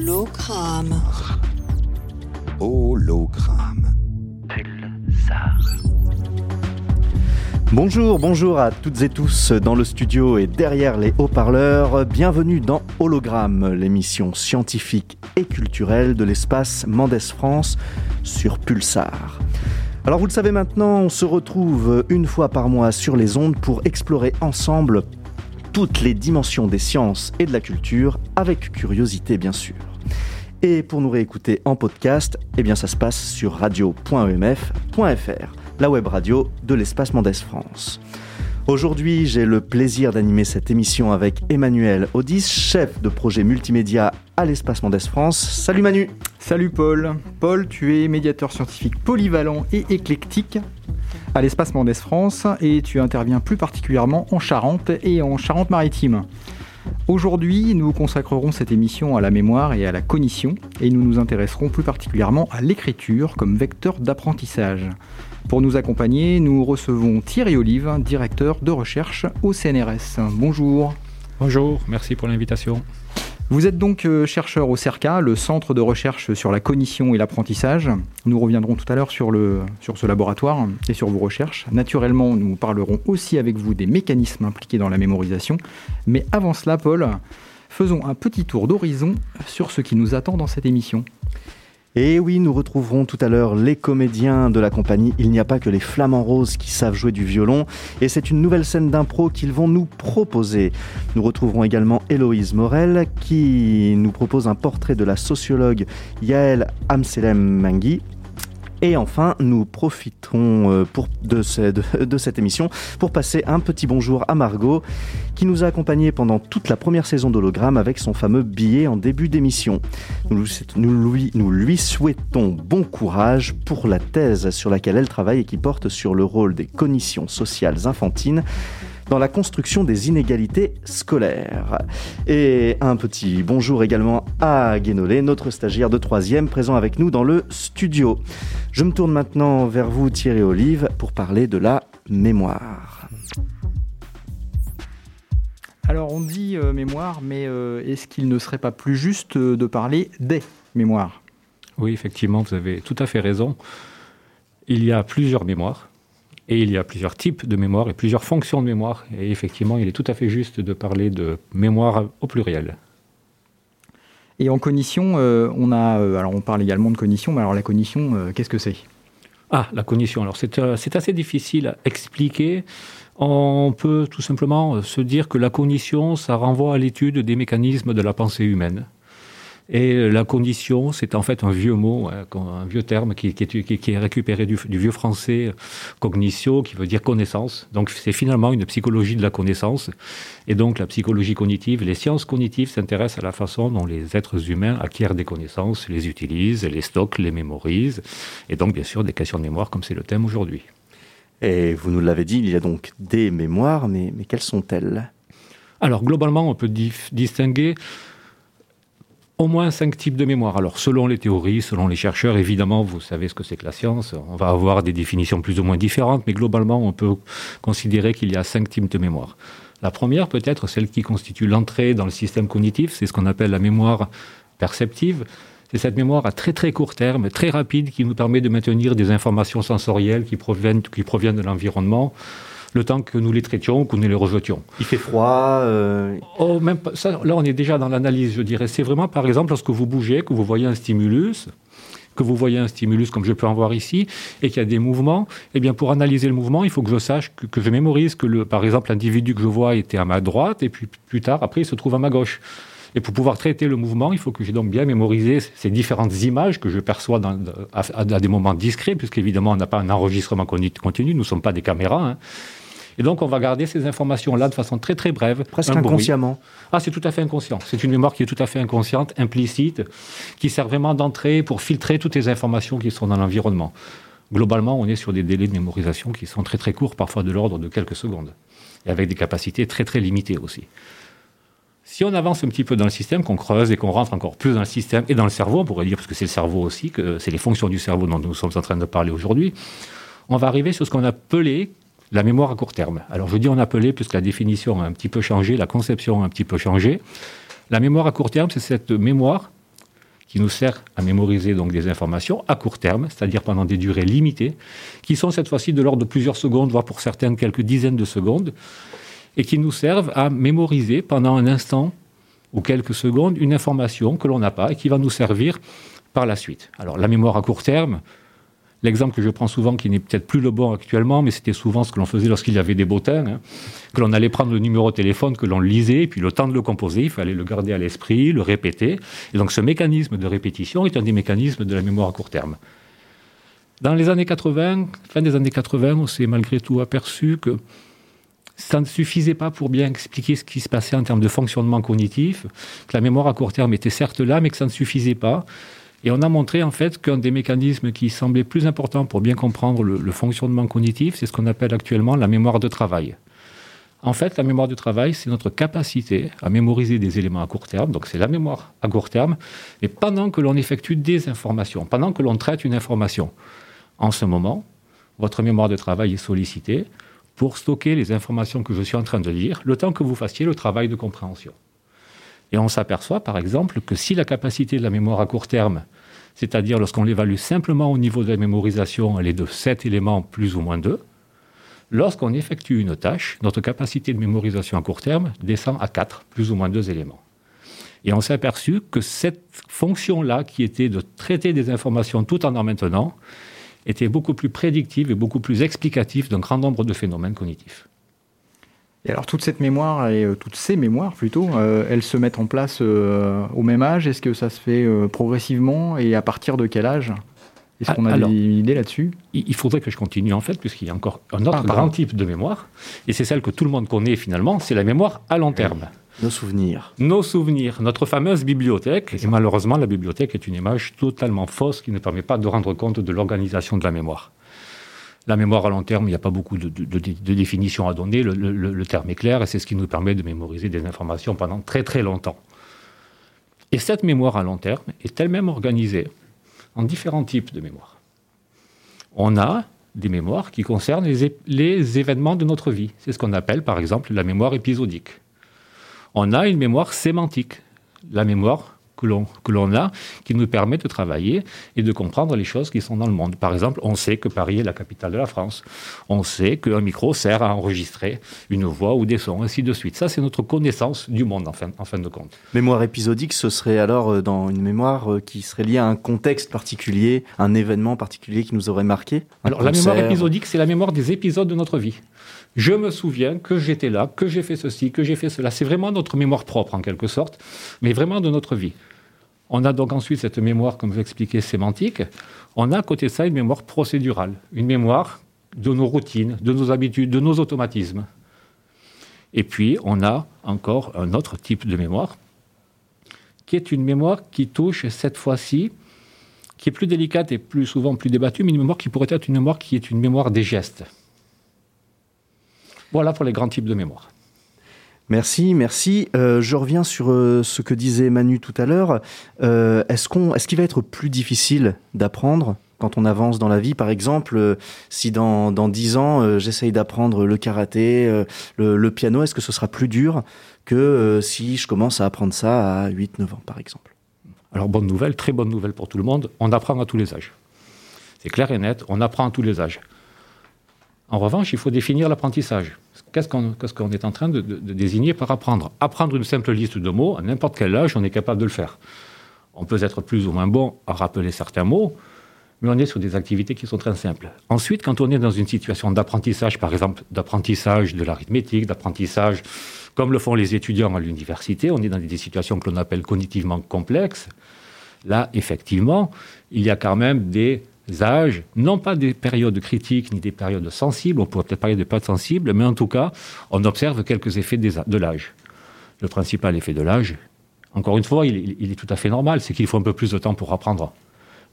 Hologramme. Hologramme. Bonjour, bonjour à toutes et tous dans le studio et derrière les haut-parleurs. Bienvenue dans Hologramme, l'émission scientifique et culturelle de l'espace Mendes France sur Pulsar. Alors vous le savez maintenant, on se retrouve une fois par mois sur les ondes pour explorer ensemble toutes les dimensions des sciences et de la culture, avec curiosité bien sûr. Et pour nous réécouter en podcast, eh bien ça se passe sur radio.emf.fr, la web radio de l'espace Mendes France. Aujourd'hui, j'ai le plaisir d'animer cette émission avec Emmanuel Audis, chef de projet multimédia à l'espace Mendes France. Salut Manu Salut Paul Paul, tu es médiateur scientifique polyvalent et éclectique à l'espace Mendes France et tu interviens plus particulièrement en Charente et en Charente-Maritime. Aujourd'hui, nous consacrerons cette émission à la mémoire et à la cognition et nous nous intéresserons plus particulièrement à l'écriture comme vecteur d'apprentissage. Pour nous accompagner, nous recevons Thierry Olive, directeur de recherche au CNRS. Bonjour. Bonjour, merci pour l'invitation. Vous êtes donc euh, chercheur au CERCA, le centre de recherche sur la cognition et l'apprentissage. Nous reviendrons tout à l'heure sur, sur ce laboratoire et sur vos recherches. Naturellement, nous parlerons aussi avec vous des mécanismes impliqués dans la mémorisation. Mais avant cela, Paul, faisons un petit tour d'horizon sur ce qui nous attend dans cette émission. Et oui, nous retrouverons tout à l'heure les comédiens de la compagnie Il n'y a pas que les flamants roses qui savent jouer du violon. Et c'est une nouvelle scène d'impro qu'ils vont nous proposer. Nous retrouverons également Héloïse Morel qui nous propose un portrait de la sociologue Yael Amselem Mangui et enfin, nous profiterons euh, pour, de, de, cette émission pour passer un petit bonjour à Margot, qui nous a accompagnés pendant toute la première saison d'Hologramme avec son fameux billet en début d'émission. Nous, nous, lui, nous lui souhaitons bon courage pour la thèse sur laquelle elle travaille et qui porte sur le rôle des cognitions sociales infantines dans la construction des inégalités scolaires. Et un petit bonjour également à Guénolé, notre stagiaire de troisième, présent avec nous dans le studio. Je me tourne maintenant vers vous, Thierry Olive, pour parler de la mémoire. Alors on dit euh, mémoire, mais euh, est-ce qu'il ne serait pas plus juste euh, de parler des mémoires? Oui, effectivement, vous avez tout à fait raison. Il y a plusieurs mémoires. Et il y a plusieurs types de mémoire et plusieurs fonctions de mémoire. Et effectivement, il est tout à fait juste de parler de mémoire au pluriel. Et en cognition, euh, on a, euh, alors on parle également de cognition, mais alors la cognition, euh, qu'est-ce que c'est? Ah, la cognition. Alors c'est assez difficile à expliquer. On peut tout simplement se dire que la cognition, ça renvoie à l'étude des mécanismes de la pensée humaine. Et la condition, c'est en fait un vieux mot, hein, un vieux terme qui, est, récupéré du, vieux français cognitio, qui veut dire connaissance. Donc c'est finalement une psychologie de la connaissance. Et donc la psychologie cognitive, les sciences cognitives s'intéressent à la façon dont les êtres humains acquièrent des connaissances, les utilisent, les stockent, les mémorisent. Et donc bien sûr des questions de mémoire comme c'est le thème aujourd'hui. Et vous nous l'avez dit, il y a donc des mémoires, mais, mais quelles sont-elles? Alors globalement, on peut distinguer au moins cinq types de mémoire. Alors, selon les théories, selon les chercheurs, évidemment, vous savez ce que c'est que la science. On va avoir des définitions plus ou moins différentes, mais globalement, on peut considérer qu'il y a cinq types de mémoire. La première, peut-être celle qui constitue l'entrée dans le système cognitif, c'est ce qu'on appelle la mémoire perceptive. C'est cette mémoire à très très court terme, très rapide, qui nous permet de maintenir des informations sensorielles qui proviennent, qui proviennent de l'environnement le temps que nous les traitions, que nous les rejetions. Il fait froid euh, oh, même ça, Là, on est déjà dans l'analyse, je dirais. C'est vraiment, par exemple, lorsque vous bougez, que vous voyez un stimulus, que vous voyez un stimulus comme je peux en voir ici, et qu'il y a des mouvements, eh bien, pour analyser le mouvement, il faut que je sache, que, je mémorise que, le, par exemple, l'individu que je vois était à ma droite, et puis plus tard, après, il se trouve à ma gauche. Et pour pouvoir traiter le mouvement, il faut que j'ai donc bien mémorisé ces différentes images que je perçois dans, à, des moments discrets, puisqu'évidemment, on n'a pas un enregistrement continu, nous ne sommes pas des caméras. Hein. Et donc, on va garder ces informations-là de façon très très brève. Presque inconsciemment. Ah, c'est tout à fait inconscient. C'est une mémoire qui est tout à fait inconsciente, implicite, qui sert vraiment d'entrée pour filtrer toutes les informations qui sont dans l'environnement. Globalement, on est sur des délais de mémorisation qui sont très très courts, parfois de l'ordre de quelques secondes, et avec des capacités très très limitées aussi. Si on avance un petit peu dans le système, qu'on creuse et qu'on rentre encore plus dans le système et dans le cerveau, on pourrait dire, parce que c'est le cerveau aussi, que c'est les fonctions du cerveau dont nous sommes en train de parler aujourd'hui, on va arriver sur ce qu'on a appelé la mémoire à court terme. Alors je dis on appelait, puisque la définition a un petit peu changé, la conception a un petit peu changé. La mémoire à court terme, c'est cette mémoire qui nous sert à mémoriser donc des informations à court terme, c'est-à-dire pendant des durées limitées, qui sont cette fois-ci de l'ordre de plusieurs secondes, voire pour certaines quelques dizaines de secondes, et qui nous servent à mémoriser pendant un instant ou quelques secondes une information que l'on n'a pas et qui va nous servir par la suite. Alors la mémoire à court terme, L'exemple que je prends souvent, qui n'est peut-être plus le bon actuellement, mais c'était souvent ce que l'on faisait lorsqu'il y avait des bottins, hein, que l'on allait prendre le numéro de téléphone, que l'on lisait, et puis le temps de le composer, il fallait le garder à l'esprit, le répéter. Et donc ce mécanisme de répétition est un des mécanismes de la mémoire à court terme. Dans les années 80, fin des années 80, on s'est malgré tout aperçu que ça ne suffisait pas pour bien expliquer ce qui se passait en termes de fonctionnement cognitif, que la mémoire à court terme était certes là, mais que ça ne suffisait pas. Et on a montré en fait qu'un des mécanismes qui semblait plus important pour bien comprendre le, fonctionnement cognitif, c'est ce qu'on appelle actuellement la mémoire de travail. En fait, la mémoire de travail, c'est notre capacité à mémoriser des éléments à court terme, donc c'est la mémoire à court terme, mais pendant que l'on effectue des informations, pendant que l'on traite une information. En ce moment, votre mémoire de travail est sollicitée pour stocker les informations que je suis en train de lire, le temps que vous fassiez le travail de compréhension. Et on s'aperçoit, par exemple, que si la capacité de la mémoire à court terme, c'est-à-dire lorsqu'on l'évalue simplement au niveau de la mémorisation, elle est de 7 éléments plus ou moins 2, lorsqu'on effectue une tâche, notre capacité de mémorisation à court terme descend à 4, plus ou moins 2 éléments. Et on s'est aperçu que cette fonction-là, qui était de traiter des informations tout en en maintenant, était beaucoup plus prédictive et beaucoup plus explicative d'un grand nombre de phénomènes cognitifs. Et alors toute cette mémoire, et euh, toutes ces mémoires plutôt, euh, elles se mettent en place euh, au même âge? Est-ce que ça se fait progressivement? Et à partir de quel âge? Est-ce qu'on a une idée là-dessus? Il faudrait que je continue en fait, puisqu'il y a encore un autre ah, grand type de mémoire, et c'est celle que tout le monde connaît finalement, c'est la mémoire à long terme. Nos souvenirs. Nos souvenirs, notre fameuse bibliothèque. Et malheureusement, la bibliothèque est une image totalement fausse qui ne permet pas de rendre compte de l'organisation de la mémoire. La mémoire à long terme, il n'y a pas beaucoup de, définitions à donner. Le, terme est clair et c'est ce qui nous permet de mémoriser des informations pendant très très longtemps. Et cette mémoire à long terme est elle-même organisée en différents types de mémoire. On a des mémoires qui concernent les, les événements de notre vie. C'est ce qu'on appelle par exemple la mémoire épisodique. On a une mémoire sémantique, la mémoire que l'on a, qui nous permet de travailler et de comprendre les choses qui sont dans le monde. Par exemple, on sait que Paris est la capitale de la France. On sait qu'un micro sert à enregistrer une voix ou des sons, ainsi de suite. Ça, c'est notre connaissance du monde, en fin, en fin de compte. Mémoire épisodique, ce serait alors euh, dans une mémoire euh, qui serait liée à un contexte particulier, un événement particulier qui nous aurait marqué Alors, la mémoire épisodique, c'est la mémoire des épisodes de notre vie. Je me souviens que j'étais là, que j'ai fait ceci, que j'ai fait cela. C'est vraiment notre mémoire propre, en quelque sorte, mais vraiment de notre vie. On a donc ensuite cette mémoire, comme vous expliquez, sémantique. On a à côté de ça une mémoire procédurale, une mémoire de nos routines, de nos habitudes, de nos automatismes. Et puis, on a encore un autre type de mémoire, qui est une mémoire qui touche cette fois-ci, qui est plus délicate et plus souvent plus débattue, mais une mémoire qui pourrait être une mémoire qui est une mémoire des gestes. Voilà pour les grands types de mémoire. Merci, merci. Euh, je reviens sur euh, ce que disait Manu tout à l'heure. Euh, est-ce qu'on, est-ce qu'il va être plus difficile d'apprendre quand on avance dans la vie? Par exemple, si dans, dans 10 ans, j'essaye d'apprendre le karaté, le, piano, est-ce que ce sera plus dur que si je commence à apprendre ça à 8-9 ans, par exemple? Alors, bonne nouvelle, très bonne nouvelle pour tout le monde, on apprend à tous les âges. C'est clair et net, on apprend à tous les âges. En revanche, il faut définir l'apprentissage. Qu'est-ce qu'on est en train de, désigner par apprendre? Apprendre une simple liste de mots, à n'importe quel âge, on est capable de le faire. On peut être plus ou moins bon à rappeler certains mots, mais on est sur des activités qui sont très simples. Ensuite, quand on est dans une situation d'apprentissage, par exemple d'apprentissage de l'arithmétique, d'apprentissage comme le font les étudiants à l'université, on est dans des situations que l'on appelle cognitivement complexes. Là, effectivement, il y a quand même des âges, non pas des périodes critiques ni des périodes sensibles, on pourrait peut-être parler de périodes sensibles, mais en tout cas, on observe quelques effets de l'âge. Le principal effet de l'âge, encore une fois, il, est tout à fait normal, c'est qu'il faut un peu plus de temps pour apprendre.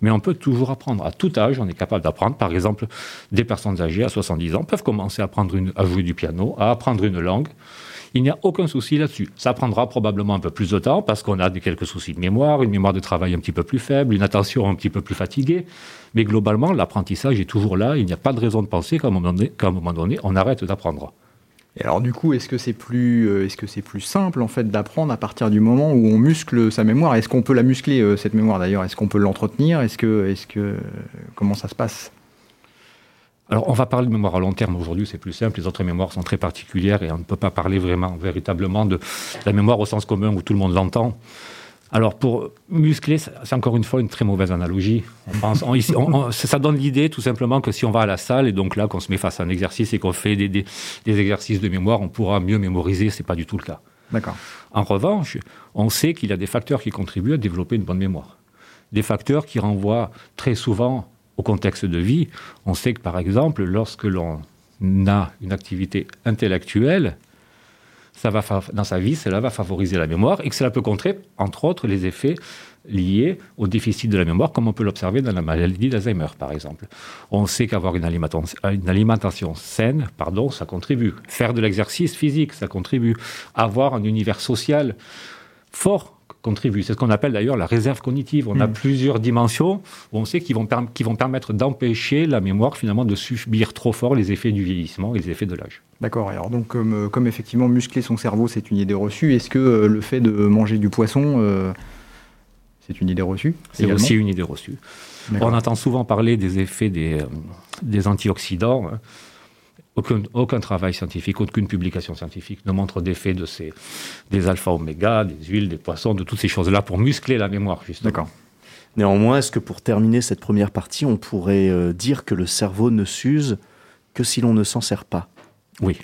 Mais on peut toujours apprendre. À tout âge, on est capable d'apprendre. Par exemple, des personnes âgées à 70 ans peuvent commencer à, apprendre à jouer du piano, à apprendre une langue. Il n'y a aucun souci là-dessus. Ça prendra probablement un peu plus de temps parce qu'on a quelques soucis de mémoire, une mémoire de travail un petit peu plus faible, une attention un petit peu plus fatiguée. Mais globalement, l'apprentissage est toujours là. Il n'y a pas de raison de penser qu'à un, moment donné, on arrête d'apprendre. Et alors du coup, est-ce que c'est plus, euh, est-ce que c'est plus simple en fait d'apprendre à partir du moment où on muscle sa mémoire? Est-ce qu'on peut la muscler euh, cette mémoire d'ailleurs? Est-ce qu'on peut l'entretenir? Est-ce que, que, comment ça se passe? Alors, on va parler de mémoire à long terme aujourd'hui, c'est plus simple. Les autres mémoires sont très particulières et on ne peut pas parler vraiment, véritablement de la mémoire au sens commun où tout le monde l'entend. Alors, pour muscler, c'est encore une fois une très mauvaise analogie. On pense, ça donne l'idée tout simplement que si on va à la salle et donc là qu'on se met face à un exercice et qu'on fait des, exercices de mémoire, on pourra mieux mémoriser. C'est pas du tout le cas. D'accord. En revanche, on sait qu'il y a des facteurs qui contribuent à développer une bonne mémoire. Des facteurs qui renvoient très souvent au contexte de vie. On sait que par exemple, lorsque l'on a une activité intellectuelle, ça va dans sa vie, cela va favoriser la mémoire et que cela peut contrer, entre autres, les effets liés au déficit de la mémoire, comme on peut l'observer dans la maladie d'Alzheimer, par exemple. On sait qu'avoir une une alimentation saine, pardon, ça contribue. Faire de l'exercice physique, ça contribue. Avoir un univers social fort C'est ce qu'on appelle d'ailleurs la réserve cognitive. On a hmm. plusieurs dimensions où on sait qu'ils vont, qui vont permettre d'empêcher la mémoire finalement de subir trop fort les effets du vieillissement et les effets de l'âge. D'accord. Alors donc comme, euh, comme, effectivement muscler son cerveau c'est une idée reçue, est-ce que euh, le fait de manger du poisson euh, c'est une idée reçue C'est aussi une idée reçue. On entend souvent parler des effets des, des antioxydants. Hein. Aucun, travail scientifique, aucune publication scientifique ne montre d'effet de ces, des alpha-oméga, des huiles, des poissons, de toutes ces choses-là pour muscler la mémoire, justement. D'accord. Néanmoins, est-ce que pour terminer cette première partie, on pourrait euh, dire que le cerveau ne s'use que si l'on ne s'en sert pas? Oui.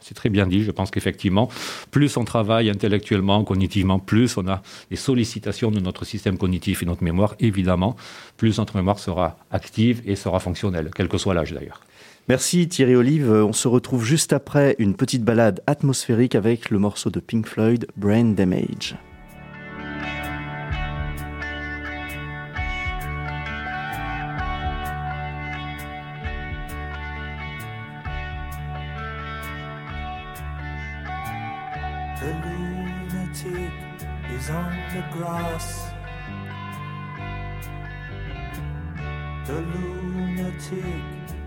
c'est très bien dit. Je pense qu'effectivement, plus on travaille intellectuellement, cognitivement, plus on a des sollicitations de notre système cognitif et notre mémoire, évidemment, plus notre mémoire sera active et sera fonctionnelle, quel que soit l'âge d'ailleurs. Merci Thierry Olive. On se retrouve juste après une petite balade atmosphérique avec le morceau de Pink Floyd, Brain Damage. The lunatic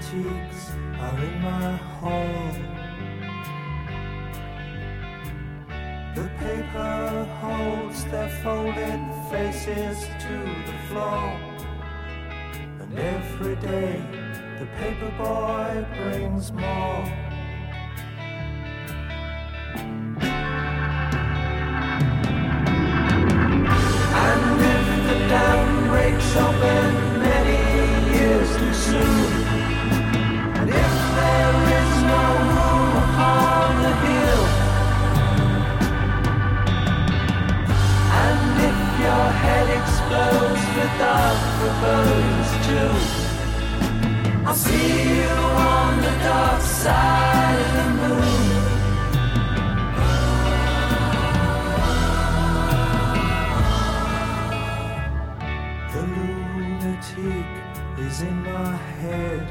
lunatics are in my hall. The paper holds their folded faces to the floor. And every day the paper boy brings more. Without too. I'll see you on the dark side of the moon. The lunatic is in my head.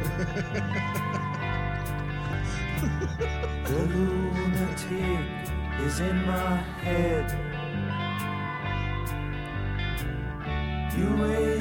the lunatic is in my head. You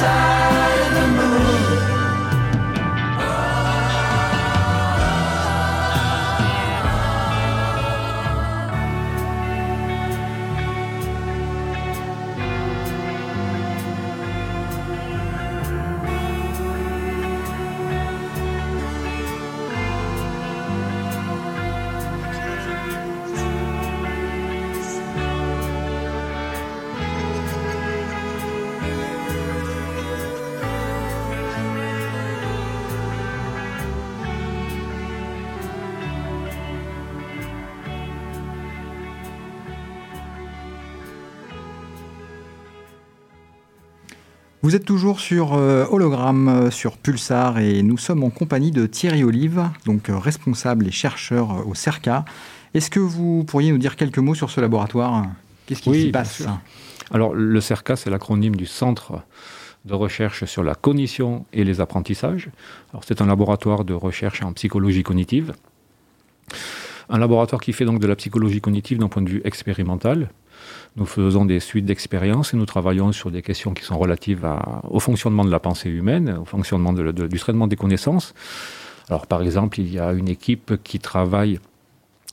side. Vous êtes toujours sur euh, Hologramme, euh, sur Pulsar, et nous sommes en compagnie de Thierry Olive, donc euh, responsable et chercheur au CERCA. Est-ce que vous pourriez nous dire quelques mots sur ce laboratoire? Qu'est-ce qui s'y passe? Alors, le CERCA, c'est l'acronyme du Centre de recherche sur la cognition et les apprentissages. Alors, c'est un laboratoire de recherche en psychologie cognitive. Un laboratoire qui fait donc de la psychologie cognitive d'un point de vue expérimental, nous faisons des suites d'expériences et nous travaillons sur des questions qui sont relatives au fonctionnement de la pensée humaine, au fonctionnement du traitement des connaissances. Alors, par exemple, il y a une équipe qui travaille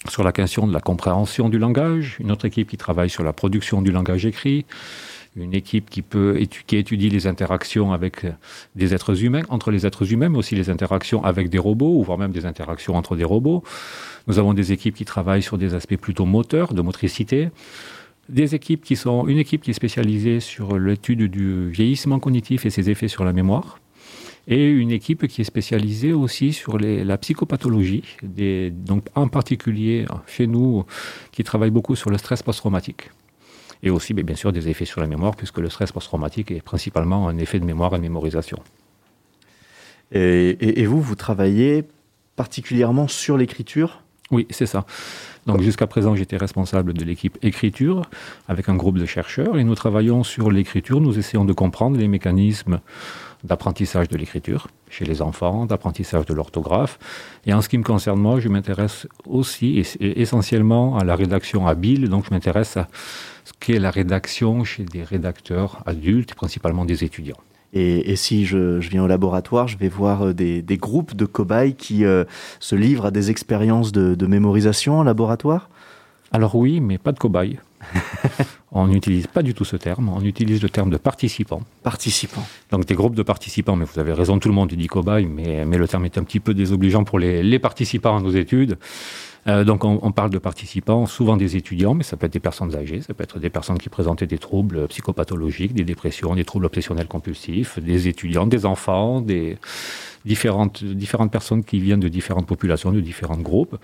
sur la question de la compréhension du langage, une autre équipe qui travaille sur la production du langage écrit, une équipe qui peut qui étudie les interactions avec des êtres humains, entre les êtres humains, mais aussi les interactions avec des robots, ou voire même des interactions entre des robots. Nous avons des équipes qui travaillent sur des aspects plutôt moteurs, de motricité des équipes qui sont une équipe qui est spécialisée sur l'étude du vieillissement cognitif et ses effets sur la mémoire et une équipe qui est spécialisée aussi sur la psychopathologie, donc en particulier chez nous, qui travaille beaucoup sur le stress post-traumatique. Et aussi, bien sûr, des effets sur la mémoire, puisque le stress post-traumatique est principalement un effet de mémoire et de mémorisation. et vous, vous travaillez particulièrement sur l'écriture? Oui, c'est ça. Donc jusqu'à présent, j'étais responsable de l'équipe écriture avec un groupe de chercheurs et nous travaillons sur l'écriture. Nous essayons de comprendre les mécanismes d'apprentissage de l'écriture chez les enfants, d'apprentissage de l'orthographe. Et en ce qui me concerne, moi, je m'intéresse aussi et essentiellement à la rédaction habile. Donc je m'intéresse à ce qu'est la rédaction chez des rédacteurs adultes, principalement des étudiants. Et, si je, viens au laboratoire, je vais voir euh, des, groupes de cobayes qui euh, se livrent à des expériences de, mémorisation en laboratoire? Alors oui, mais pas de cobayes. on n'utilise pas du tout ce terme, on utilise le terme de participants. Participants. Donc des groupes de participants, mais vous avez raison, tout le monde dit cobaye, mais, mais le terme est un petit peu désobligeant pour les, les participants à nos études. Euh, donc on, parle de participants, souvent des étudiants, mais ça peut être des personnes âgées, ça peut être des personnes qui présentaient des troubles psychopathologiques, des dépressions, des troubles obsessionnels compulsifs, des étudiants, des enfants, des différentes, différentes personnes qui viennent de différentes populations, de différents groupes.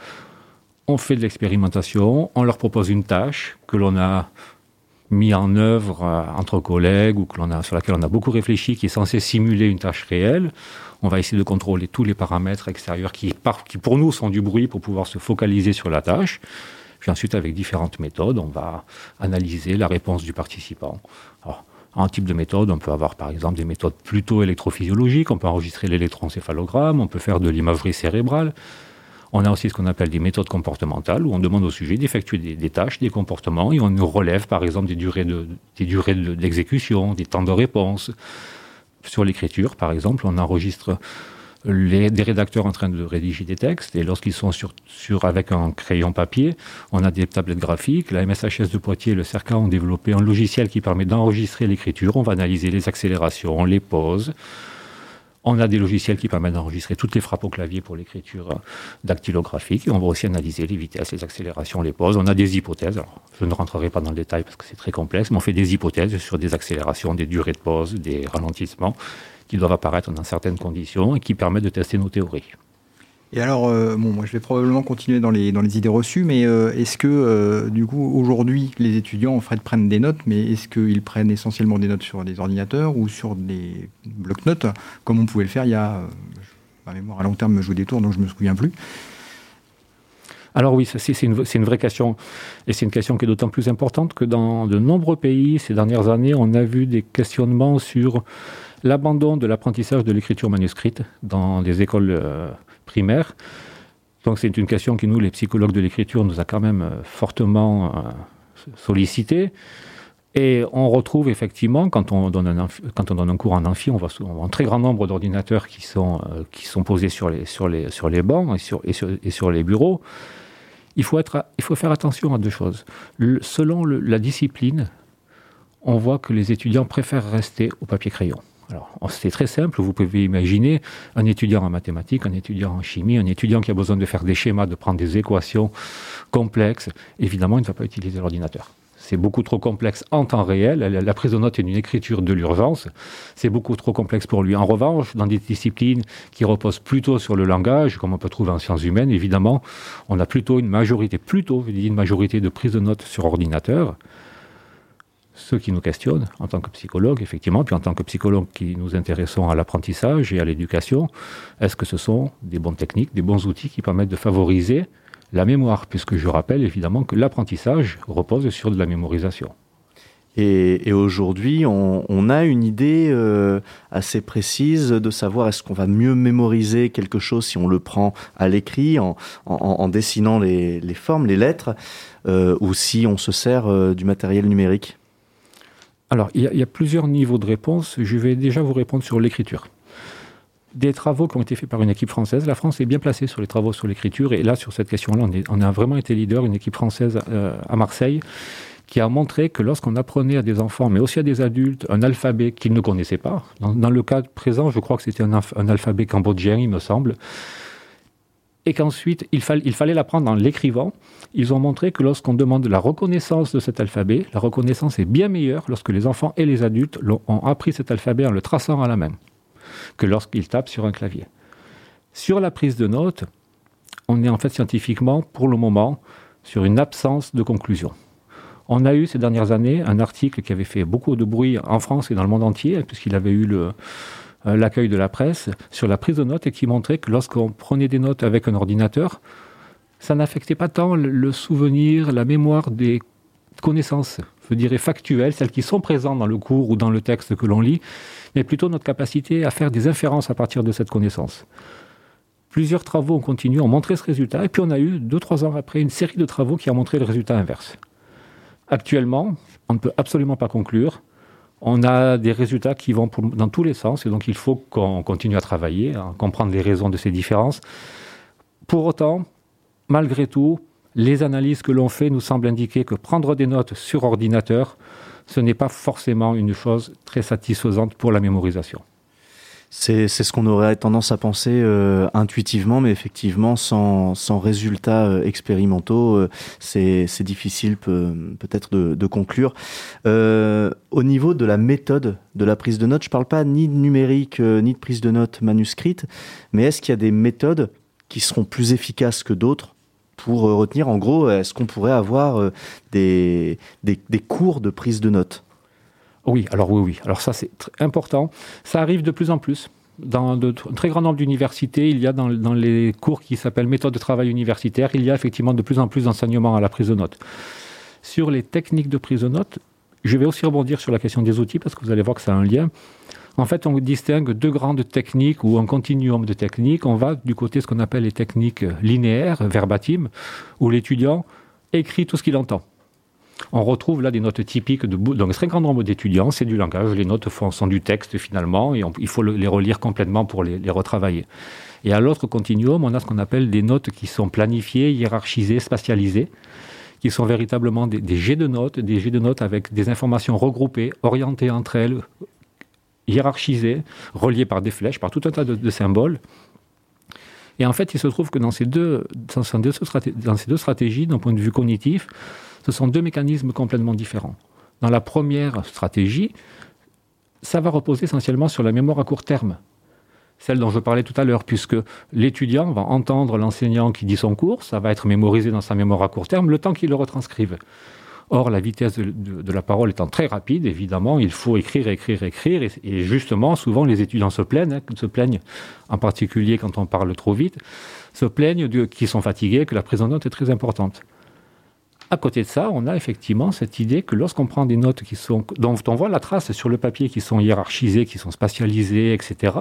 On fait de l'expérimentation, on leur propose une tâche que l'on a mis en œuvre euh, entre collègues ou que a, sur laquelle on a beaucoup réfléchi, qui est censée simuler une tâche réelle. On va essayer de contrôler tous les paramètres extérieurs qui, qui pour nous sont du bruit pour pouvoir se focaliser sur la tâche. Puis ensuite, avec différentes méthodes, on va analyser la réponse du participant. Alors, en type de méthode, on peut avoir par exemple des méthodes plutôt électrophysiologiques, on peut enregistrer l'électroencéphalogramme, on peut faire de l'imagerie cérébrale. On a aussi ce qu'on appelle des méthodes comportementales, où on demande au sujet d'effectuer des, tâches, des comportements, et on nous relève par exemple des durées d'exécution, des temps de réponse. Sur l'écriture, par exemple, on enregistre des rédacteurs en train de rédiger des textes, et lorsqu'ils sont sur, avec un crayon papier, on a des tablettes graphiques. La MSHS de Poitiers et le CERCA ont développé un logiciel qui permet d'enregistrer l'écriture. On va analyser les accélérations, les pauses, on a des logiciels qui permettent d'enregistrer toutes les frappes au clavier pour l'écriture dactylographique. on va aussi analyser les vitesses, les accélérations, les pauses. On a des hypothèses. Alors, je ne rentrerai pas dans le détail parce que c'est très complexe, mais on fait des hypothèses sur des accélérations, des durées de pause, des ralentissements qui doivent apparaître dans certaines conditions et qui permettent de tester nos théories. Et alors, euh, bon, moi je vais probablement continuer dans les, dans les idées reçues, mais euh, est-ce que, euh, du coup, aujourd'hui, les étudiants en fait prennent des notes, mais est-ce qu'ils prennent essentiellement des notes sur des ordinateurs ou sur des blocs-notes, comme on pouvait le faire il y a, ma mémoire à long terme me joue des tours, donc je ne me souviens plus. Alors oui, c'est une, une, vraie question, et c'est une question qui est d'autant plus importante que dans de nombreux pays, ces dernières années, on a vu des questionnements sur l'abandon de l'apprentissage de l'écriture manuscrite dans les écoles primaire. Donc c'est une question qui, nous, les psychologues de l'écriture, nous a quand même euh, fortement euh, sollicité. Et on retrouve effectivement, quand on donne un, quand on un cours en amphi, on voit, un très grand nombre d'ordinateurs qui sont, euh, posés sur les, bancs et sur, les bureaux. Il faut, être, il faut faire attention à deux choses. selon la discipline, on voit que les étudiants préfèrent rester au papier-crayon. Alors, c'est très simple, vous pouvez imaginer un étudiant en mathématiques, un étudiant en chimie, un étudiant qui a besoin de faire des schémas, de prendre des équations complexes. Évidemment, il ne va pas utiliser l'ordinateur c'est beaucoup trop complexe en temps réel. La prise de notes est une écriture de l'urgence. C'est beaucoup trop complexe pour lui. En revanche, dans des disciplines qui reposent plutôt sur le langage, comme on peut trouver en sciences humaines, évidemment, on a plutôt une majorité, plutôt une majorité de prise de notes sur ordinateur. Ce qui nous questionne en tant que psychologue, effectivement, puis en tant que psychologue qui nous intéressons à l'apprentissage et à l'éducation, est-ce que ce sont des bonnes techniques, des bons outils qui permettent de favoriser la mémoire, puisque je rappelle évidemment que l'apprentissage repose sur de la mémorisation. Et, aujourd'hui, on, a une idée euh, assez précise de savoir est-ce qu'on va mieux mémoriser quelque chose si on le prend à l'écrit, en, dessinant les, formes, les lettres, euh, ou si on se sert euh, du matériel numérique? Alors, il y, a plusieurs niveaux de réponse. Je vais déjà vous répondre sur l'écriture des travaux qui ont été faits par une équipe française. La France est bien placée sur les travaux sur l'écriture. Et là, sur cette question-là, on, a vraiment été leader, une équipe française euh, à Marseille, qui a montré que lorsqu'on apprenait à des enfants, mais aussi à des adultes, un alphabet qu'ils ne connaissaient pas, dans, le cas présent, je crois que c'était un, alphabet cambodgien, il me semble, et qu'ensuite, il, fallait l'apprendre en l'écrivant, ils ont montré que lorsqu'on demande la reconnaissance de cet alphabet, la reconnaissance est bien meilleure lorsque les enfants et les adultes ont appris cet alphabet en le traçant à la main que lorsqu'il tape sur un clavier. Sur la prise de notes, on est en fait scientifiquement, pour le moment, sur une absence de conclusion. On a eu ces dernières années un article qui avait fait beaucoup de bruit en France et dans le monde entier, puisqu'il avait eu euh, l'accueil de la presse, sur la prise de notes et qui montrait que lorsqu'on prenait des notes avec un ordinateur, ça n'affectait pas tant le souvenir, la mémoire des connaissances, je dirais factuelles, celles qui sont présentes dans le cours ou dans le texte que l'on lit, mais plutôt notre capacité à faire des inférences à partir de cette connaissance. Plusieurs travaux ont continué, ont montré ce résultat, et puis on a eu, deux, trois ans après, une série de travaux qui a montré le résultat inverse. Actuellement, on ne peut absolument pas conclure. On a des résultats qui vont dans tous les sens, et donc il faut qu'on continue à travailler, à comprendre les raisons de ces différences. Pour autant, malgré tout, les analyses que l'on fait nous semblent indiquer que prendre des notes sur ordinateur ce n'est pas forcément une chose très satisfaisante pour la mémorisation. C'est ce qu'on aurait tendance à penser euh, intuitivement, mais effectivement, sans, sans résultats euh, expérimentaux, euh, c'est difficile peut-être de, conclure. au niveau de la méthode de la prise de notes, je ne parle pas ni de numérique, ni de prise de notes manuscrite, mais est-ce qu'il y a des méthodes qui seront plus efficaces que d'autres pour euh, retenir? En gros, est-ce qu'on pourrait avoir euh, des, des, cours de prise de notes? Oui, alors oui, oui. Alors ça, c'est important. Ça arrive de plus en plus. Dans un très grand nombre d'universités, il y a dans, les cours qui s'appellent méthode de travail universitaire, il y a effectivement de plus en plus d'enseignements à la prise de notes. Sur les techniques de prise de notes, je vais aussi rebondir sur la question des outils parce que vous allez voir que ça a un lien. En fait, on distingue deux grandes techniques ou un continuum de techniques. On va du côté ce qu'on appelle les techniques linéaires, verbatim, où l'étudiant écrit tout ce qu'il entend. On retrouve là des notes typiques de donc un très grand nombre d'étudiants, c'est du langage, les notes sont du texte finalement, et il faut les relire complètement pour les, retravailler. Et à l'autre continuum, on a ce qu'on appelle des notes qui sont planifiées, hiérarchisées, spatialisées, qui sont véritablement des, jets de notes, des jets de notes avec des informations regroupées, orientées entre elles, hiérarchisés, reliés par des flèches, par tout un tas de, symboles. Et en fait, il se trouve que dans ces deux, dans ces deux stratégies, d'un point de vue cognitif, ce sont deux mécanismes complètement différents. Dans la première stratégie, ça va reposer essentiellement sur la mémoire à court terme, celle dont je parlais tout à l'heure, puisque l'étudiant va entendre l'enseignant qui dit son cours, ça va être mémorisé dans sa mémoire à court terme, le temps qu'il le retranscrive. Or, la vitesse de, la parole étant très rapide, évidemment, il faut écrire, écrire, écrire. Et, justement, souvent, les étudiants se plaignent, hein, se plaignent, en particulier quand on parle trop vite, se plaignent qu'ils sont fatigués, que la prise en note est très importante. À côté de ça, on a effectivement cette idée que lorsqu'on prend des notes qui sont, dont on voit la trace sur le papier, qui sont hiérarchisées, qui sont spatialisées, etc.,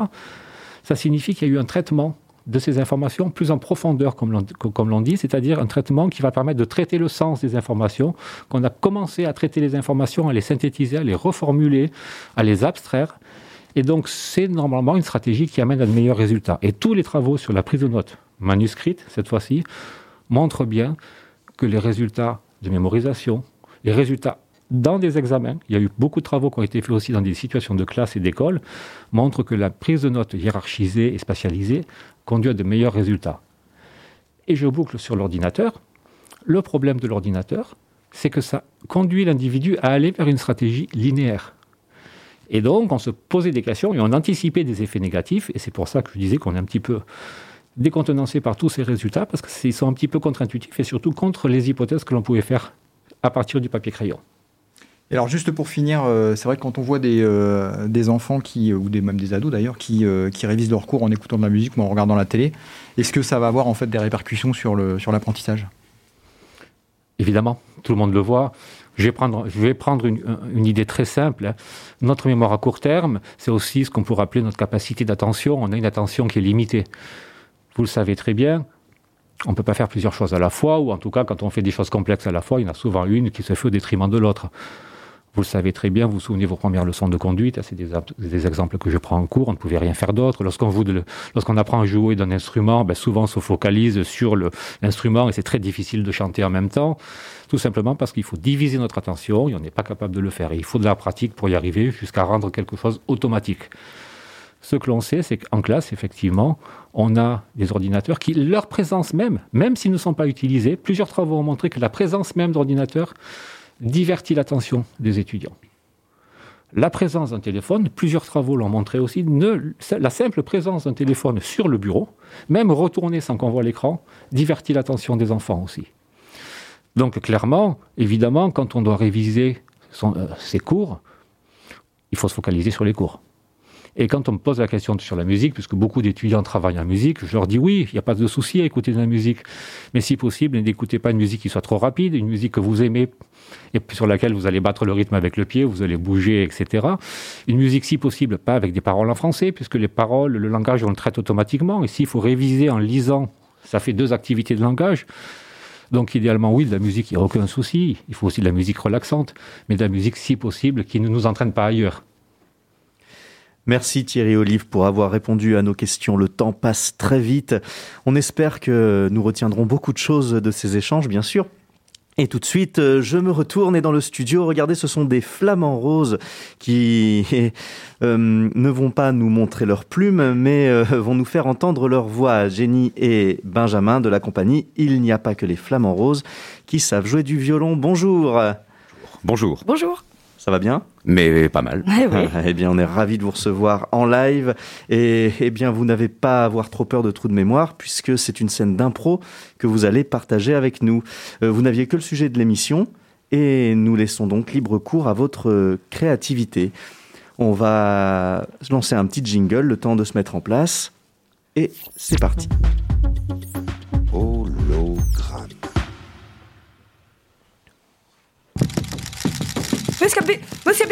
ça signifie qu'il y a eu un traitement de ces informations plus en profondeur, comme l'on dit, c'est-à-dire un traitement qui va permettre de traiter le sens des informations, qu'on a commencé à traiter les informations, à les synthétiser, à les reformuler, à les abstraire. Et donc, c'est normalement une stratégie qui amène à de meilleurs résultats. Et tous les travaux sur la prise de notes manuscrite, cette fois-ci, montrent bien que les résultats de mémorisation, les résultats dans des examens, il y a eu beaucoup de travaux qui ont été faits aussi dans des situations de classe et d'école, montrent que la prise de notes hiérarchisée et spatialisée conduit à de meilleurs résultats. Et je boucle sur l'ordinateur. Le problème de l'ordinateur, c'est que ça conduit l'individu à aller vers une stratégie linéaire. Et donc, on se posait des questions et on anticipait des effets négatifs. Et c'est pour ça que je disais qu'on est un petit peu décontenancé par tous ces résultats, parce qu'ils sont un petit peu contre-intuitifs et surtout contre les hypothèses que l'on pouvait faire à partir du papier crayon. Et alors juste pour finir, euh, c'est vrai que quand on voit des, euh, des enfants qui, ou des, même des ados d'ailleurs, qui, euh, qui, révisent leur cours en écoutant de la musique ou en regardant la télé, est-ce que ça va avoir en fait des répercussions sur l'apprentissage sur Évidemment, tout le monde le voit. Je vais prendre, je vais prendre une, une idée très simple. Hein. Notre mémoire à court terme, c'est aussi ce qu'on pourrait appeler notre capacité d'attention. On a une attention qui est limitée. Vous le savez très bien, on ne peut pas faire plusieurs choses à la fois, ou en tout cas, quand on fait des choses complexes à la fois, il y en a souvent une qui se fait au détriment de l'autre. Vous le savez très bien, vous vous souvenez vos premières leçons de conduite, c'est des, exemples que je prends en cours, on ne pouvait rien faire d'autre. Lorsqu'on apprend à jouer d'un instrument, ben souvent on se focalise sur l'instrument et c'est très difficile de chanter en même temps, tout simplement parce qu'il faut diviser notre attention et on n'est pas capable de le faire. Il faut de la pratique pour y arriver jusqu'à rendre quelque chose automatique. Ce que l'on sait, c'est qu'en classe, effectivement, on a des ordinateurs qui, leur présence même, même s'ils ne sont pas utilisés, plusieurs travaux ont montré que la présence même d'ordinateurs divertit l'attention des étudiants. La présence d'un téléphone, plusieurs travaux l'ont montré aussi, la simple présence d'un téléphone sur le bureau, même retourné sans qu'on voit l'écran, divertit l'attention des enfants aussi. Donc clairement, évidemment, quand on doit réviser euh, ses cours, il faut se focaliser sur les cours. Et quand on me pose la question sur la musique, puisque beaucoup d'étudiants travaillent en musique, je leur dis oui, il n'y a pas de souci à écouter de la musique. Mais si possible, n'écoutez pas une musique qui soit trop rapide, une musique que vous aimez et sur laquelle vous allez battre le rythme avec le pied, vous allez bouger, etc. Une musique, si possible, pas avec des paroles en français, puisque les paroles, le langage, on le traite automatiquement. Et s'il faut réviser en lisant, ça fait deux activités de langage. Donc idéalement, oui, de la musique, il n'y a aucun souci. Il faut aussi de la musique relaxante, mais de la musique, si possible, qui ne nous entraîne pas ailleurs. Merci Thierry Olive pour avoir répondu à nos questions. Le temps passe très vite. On espère que nous retiendrons beaucoup de choses de ces échanges, bien sûr. Et tout de suite, euh, je me retourne et dans le studio, regardez, ce sont des flamants roses qui euh, ne vont pas nous montrer leurs plumes, mais euh, vont nous faire entendre leur voix. Jenny et Benjamin de la compagnie Il n'y a pas que les flamants roses qui savent jouer du violon. Bonjour. Bonjour. Bonjour. Ça va bien Mais pas mal. Eh, eh bien, on est ravis de vous recevoir en live. Et eh bien, vous n'avez pas à avoir trop peur de trou de mémoire, puisque c'est une scène d'impro que vous allez partager avec nous. Euh, vous n'aviez que le sujet de l'émission, et nous laissons donc libre cours à votre créativité. On va lancer un petit jingle, le temps de se mettre en place. Et c'est parti. Monsieur, Monsieur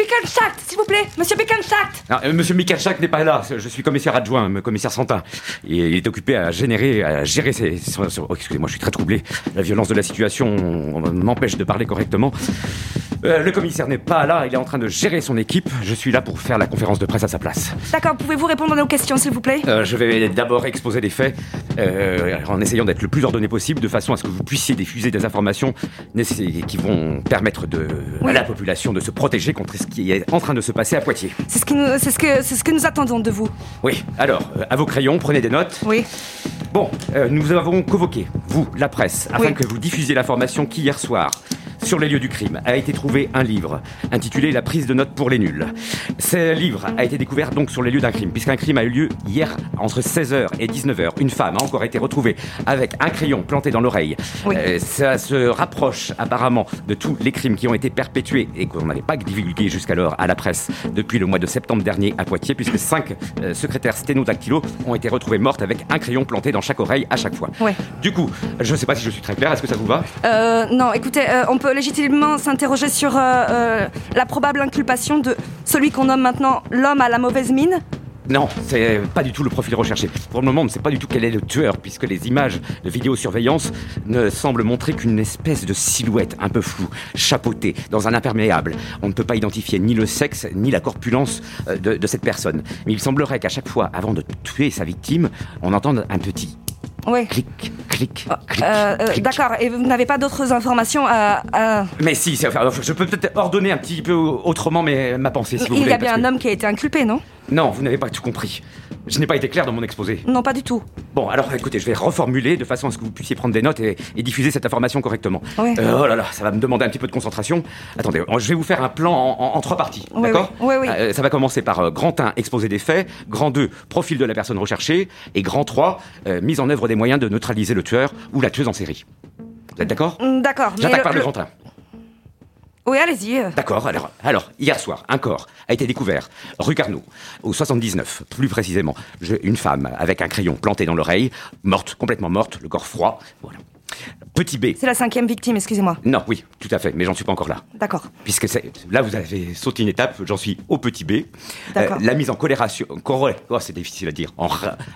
s'il vous plaît Monsieur Bickenstadt euh, Monsieur n'est pas là. Je suis commissaire adjoint, commissaire Santin. Il est occupé à générer, à gérer ses... Oh, excusez-moi, je suis très troublé. La violence de la situation m'empêche de parler correctement. Euh, le commissaire n'est pas là, il est en train de gérer son équipe. Je suis là pour faire la conférence de presse à sa place. D'accord, pouvez-vous répondre à nos questions, s'il vous plaît? Euh, Je vais d'abord exposer les faits, en essayant d'être le plus ordonné possible, de façon à ce que vous puissiez diffuser des informations qui vont permettre de, à la population de se protéger contre ce qui est en train de se passer à Poitiers. C'est ce, qui nous, c'est ce, que, c'est ce que nous attendons de vous. Oui, alors, euh, à vos crayons, prenez des notes. Oui. Bon, euh, nous avons convoqué, vous, la presse, afin que vous diffusiez l'information qu'hier soir, sur les lieux du crime a été trouvé un livre intitulé La prise de notes pour les nuls. Ce livre a été découvert donc sur les lieux d'un crime, puisqu'un crime a eu lieu hier entre 16h et 19h. Une femme a encore été retrouvée avec un crayon planté dans l'oreille. Euh, ça se rapproche apparemment de tous les crimes qui ont été perpétués et qu'on n'avait pas divulgués jusqu'alors à la presse depuis le mois de septembre dernier à Poitiers, puisque cinq euh, secrétaires sténodactylo ont été retrouvés mortes avec un crayon planté dans chaque oreille à chaque fois. Du coup, je ne sais pas si je suis très clair, est-ce que ça vous va? Euh, Non, écoutez, on peut légitimement s'interroger sur euh, euh, la probable inculpation de celui qu'on nomme maintenant l'homme à la mauvaise mine Non, c'est pas du tout le profil recherché. Pour le moment, on ne sait pas du tout quel est le tueur, puisque les images de vidéosurveillance ne semblent montrer qu'une espèce de silhouette un peu floue, chapeautée, dans un imperméable. On ne peut pas identifier ni le sexe, ni la corpulence euh, de, de cette personne. Mais il semblerait qu'à chaque fois, avant de tuer sa victime, on entende un petit Oui. clic, clic, clic. Euh, euh, clic. D'accord, et vous n'avez pas d'autres informations à... à- Mais si, c'est- enfin, je peux peut-être ordonner un petit peu autrement mais ma pensée, si vous Il voulez. y a bien parce un que- homme qui a été inculpé, non? Non, vous n'avez pas tout compris. Je n'ai pas été clair dans mon exposé. Non, pas du tout. Bon, alors écoutez, je vais reformuler de façon à ce que vous puissiez prendre des notes et, et diffuser cette information correctement. Oui. Euh, oh là là, ça va me demander un petit peu de concentration. Attendez, je vais vous faire un plan en, en- en trois parties, Oui, d'accord oui, oui, oui. Euh, Ça va commencer par euh, grand 1, exposé des faits, grand 2, profil de la personne recherchée, et grand 3, euh, mise en œuvre des moyens de neutraliser le tueur ou la tueuse en série. Vous êtes d'accord? Mm, D'accord. J'attaque par le grand 1. Oui, allez-y. euh. D'accord, alors, alors, hier soir, un corps a été découvert, rue Carnot, au 79, plus précisément. Je- une femme avec un crayon planté dans l'oreille, morte, complètement morte, le corps froid, voilà. Petit B. C'est la cinquième victime, excusez-moi. Non, oui, tout à fait, mais j'en suis pas encore là. D'accord. Puisque c'est- là, vous avez sauté une étape, j'en suis au petit B. Euh, D'accord. la mise en corré- oh, c'est difficile à dire, en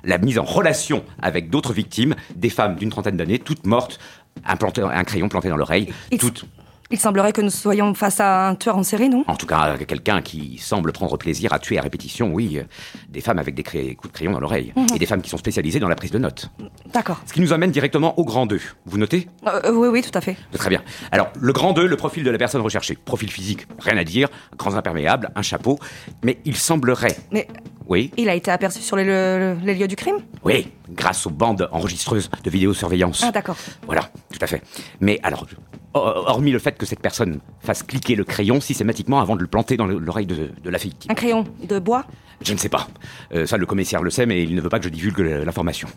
la mise en relation avec d'autres victimes, des femmes d'une trentaine d'années, toutes mortes, un, planté- un crayon planté dans l'oreille, Il- toutes, Il semblerait que nous soyons face à un tueur en série, non? En tout cas, quelqu'un qui semble prendre plaisir à tuer à répétition, oui, euh, des femmes avec des coups de crayon dans l'oreille. Mhm. Et des femmes qui sont spécialisées dans la prise de notes. D'accord. Ce qui nous amène directement au grand 2. Vous notez? Euh, euh, oui, oui, tout à fait. Très bien. Alors, le grand 2, le profil de la personne recherchée. Profil physique, rien à dire, grands imperméables, un chapeau. Mais il semblerait, Mais oui, il a été aperçu sur les, le- les lieux du crime? Oui, grâce aux bandes enregistreuses de vidéosurveillance. Ah, d'accord. Voilà, tout à fait. Mais alors, hor- hormis le fait que cette personne fasse cliquer le crayon systématiquement avant de le planter dans l'oreille de, de la victime. Un crayon de bois? Je ne sais pas. Euh, ça, le commissaire le sait, mais il ne veut pas que je divulgue l'information.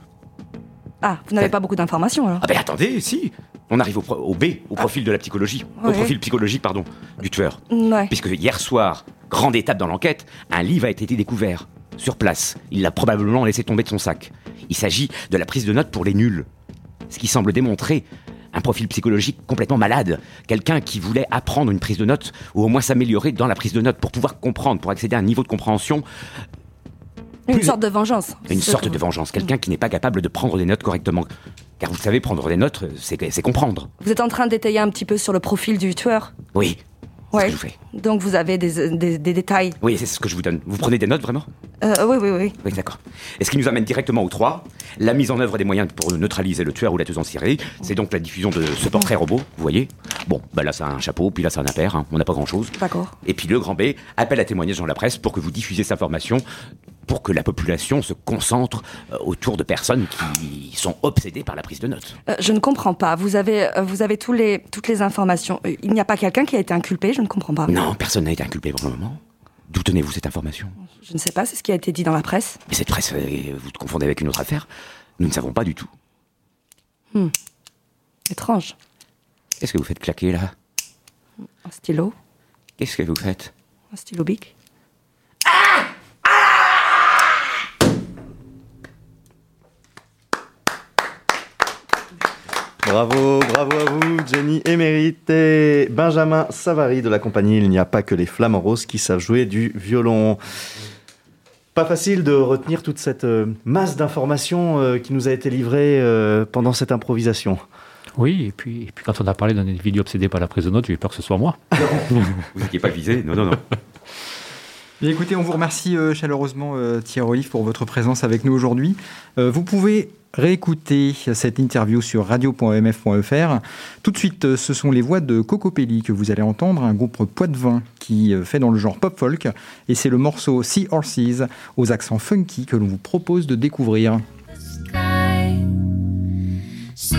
Ah, vous n'avez pas beaucoup d'informations alors? Ah ben attendez, si On arrive au, B, au profil de la psychologie. Au profil psychologique, pardon, du tueur. Ouais. Puisque hier soir, grande étape dans l'enquête, un livre a été découvert. Sur place. Il l'a probablement laissé tomber de son sac. Il s'agit de la prise de notes pour les nuls. Ce qui semble démontrer un profil psychologique complètement malade. Quelqu'un qui voulait apprendre une prise de notes, ou au moins s'améliorer dans la prise de notes pour pouvoir comprendre, pour accéder à un niveau de compréhension Une sorte de vengeance. Une sorte de vengeance, quelqu'un qui n'est pas capable de prendre des notes correctement. Car vous savez, prendre des notes, c'est comprendre. Vous êtes en train d'étayer un petit peu sur le profil du tueur? Oui, je fais. Donc vous avez des, des- des détails. Oui, c'est ce que je vous donne. Vous prenez des notes, vraiment? Euh, oui, oui, oui. Oui, d'accord. Et ce qui nous amène directement au 3, la mise en œuvre des moyens pour neutraliser le tueur ou la tueuse en série. C'est donc la diffusion de ce portrait robot, vous voyez Bon, bah là, c'est un chapeau, puis là, c'est un impair, hein, on n'a pas grand-chose. D'accord. Et puis le grand B, appel à témoignage dans la presse pour que vous diffusiez cette information, pour que la population se concentre euh, autour de personnes qui sont obsédées par la prise de notes. Euh, je ne comprends pas. Vous avez, euh, vous avez tous les, toutes les informations. Il n'y a pas quelqu'un qui a été inculpé, je ne comprends pas. Non, personne n'a été inculpé pour le moment. D'où tenez-vous cette information? Je ne sais pas, c'est ce qui a été dit dans la presse. Mais cette presse, vous te confondez avec une autre affaire? Nous ne savons pas du tout. Étrange. Qu'est-ce que vous faites claquer là? Un stylo, Qu'est-ce que vous faites? Un stylo bic. Bravo, bravo à vous, Jenny Émérite et Benjamin Savary de la compagnie Il n'y a pas que les flamants roses qui savent jouer du violon. Pas facile de retenir toute cette euh, masse d'informations euh, qui nous a été livrée euh, pendant cette improvisation. Oui, et puis, et puis quand on a parlé d'un individu obsédé par la prise de notes, j'ai eu peur que ce soit moi. Vous n'étiez pas visé Non, non, non. Bien, écoutez, on vous remercie euh, chaleureusement euh, Thierry Olive pour votre présence avec nous aujourd'hui. Euh, vous pouvez réécouter cette interview sur radio.mf.fr. Tout de suite, ce sont les voix de Coco Pelli que vous allez entendre, un groupe poitevin qui fait dans le genre pop folk, et c'est le morceau Sea Horses aux accents funky que l'on vous propose de découvrir. sky. See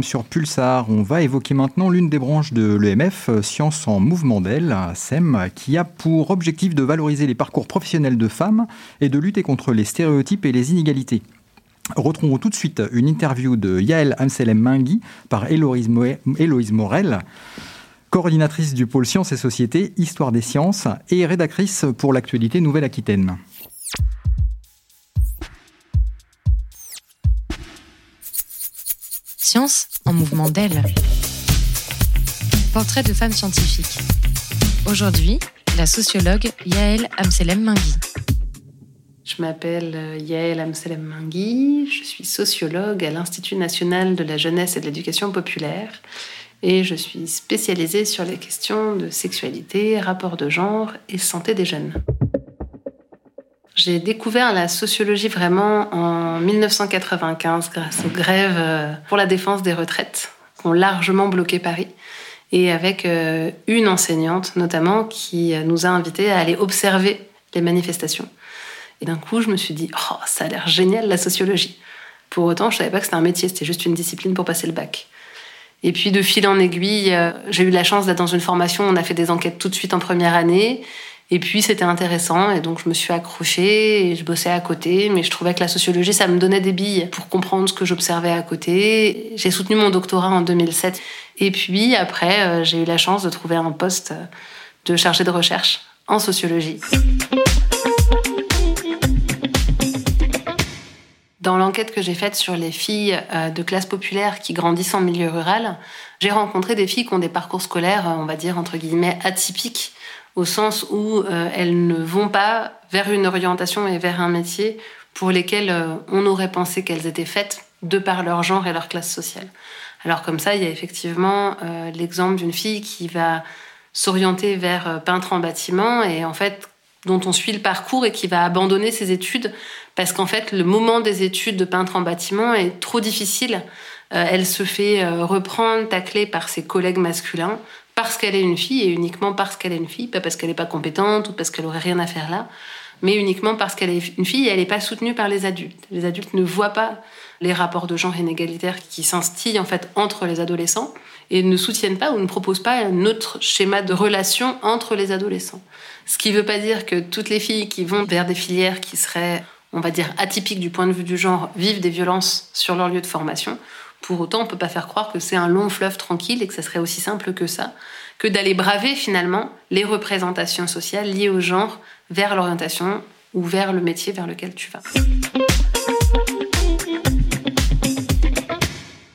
sur Pulsar. On va évoquer maintenant l'une des branches de l'EMF, euh, Science en Mouvement d'Aile, SEM, qui a pour objectif de valoriser les parcours professionnels de femmes et de lutter contre les stéréotypes et les inégalités. Retrouvons tout de suite une interview de Yael Amselem Mingui par Héloïse Morel, coordinatrice du pôle Sciences et Sociétés, Histoire des sciences et rédactrice pour l'actualité Nouvelle-Aquitaine. Science en mouvement d'aile. Portrait de femme scientifique. Aujourd'hui, la sociologue Yael Amselem Mingui. Je m'appelle euh, Yael Amselem Mingui, je suis sociologue à l'Institut national de la jeunesse et de l'éducation populaire et je suis spécialisée sur les questions de sexualité, rapport de genre et santé des jeunes. J'ai découvert la sociologie vraiment en 1995 grâce aux grèves euh, pour la défense des retraites qui ont largement bloqué Paris et avec euh, une enseignante notamment qui euh, nous a invités à aller observer les manifestations. Et d'un coup, je me suis dit, oh, ça a l'air génial la sociologie. Pour autant, je savais pas que c'était un métier, c'était juste une discipline pour passer le bac. Et puis, de fil en aiguille, j'ai eu la chance d'être dans une formation, on a fait des enquêtes tout de suite en première année. Et puis, c'était intéressant, et donc je me suis accrochée, et je bossais à côté, mais je trouvais que la sociologie, ça me donnait des billes pour comprendre ce que j'observais à côté. J'ai soutenu mon doctorat en 2007. Et puis, après, euh, j'ai eu la chance de trouver un poste euh, de chargé de recherche en sociologie. Dans l'enquête que j'ai faite sur les filles euh, de classe populaire qui grandissent en milieu rural, j'ai rencontré des filles qui ont des parcours scolaires, on va dire, entre guillemets, atypiques, au sens où euh, elles ne vont pas vers une orientation et vers un métier pour lesquels euh, on aurait pensé qu'elles étaient faites de par leur genre et leur classe sociale. Alors comme ça, il y a effectivement euh, l'exemple d'une fille qui va s'orienter vers peintre en bâtiment et en fait dont on suit le parcours et qui va abandonner ses études parce qu'en fait le moment des études de peintre en bâtiment est trop difficile. Euh, elle se fait euh, reprendre, tacler par ses collègues masculins parce qu'elle est une fille et uniquement parce qu'elle est une fille, pas parce qu'elle n'est pas compétente ou parce qu'elle aurait rien à faire là, mais uniquement parce qu'elle est une fille et elle n'est pas soutenue par les adultes. Les adultes ne voient pas les rapports de genre inégalitaires qui s'instillent en fait entre les adolescents et ne soutiennent pas ou ne proposent pas un autre schéma de relation entre les adolescents. Ce qui ne veut pas dire que toutes les filles qui vont vers des filières qui seraient, on va dire, atypiques du point de vue du genre, vivent des violences sur leur lieu de formation. Pour autant, on ne peut pas faire croire que c'est un long fleuve tranquille et que ça serait aussi simple que ça, que d'aller braver finalement les représentations sociales liées au genre vers l'orientation ou vers le métier vers lequel tu vas.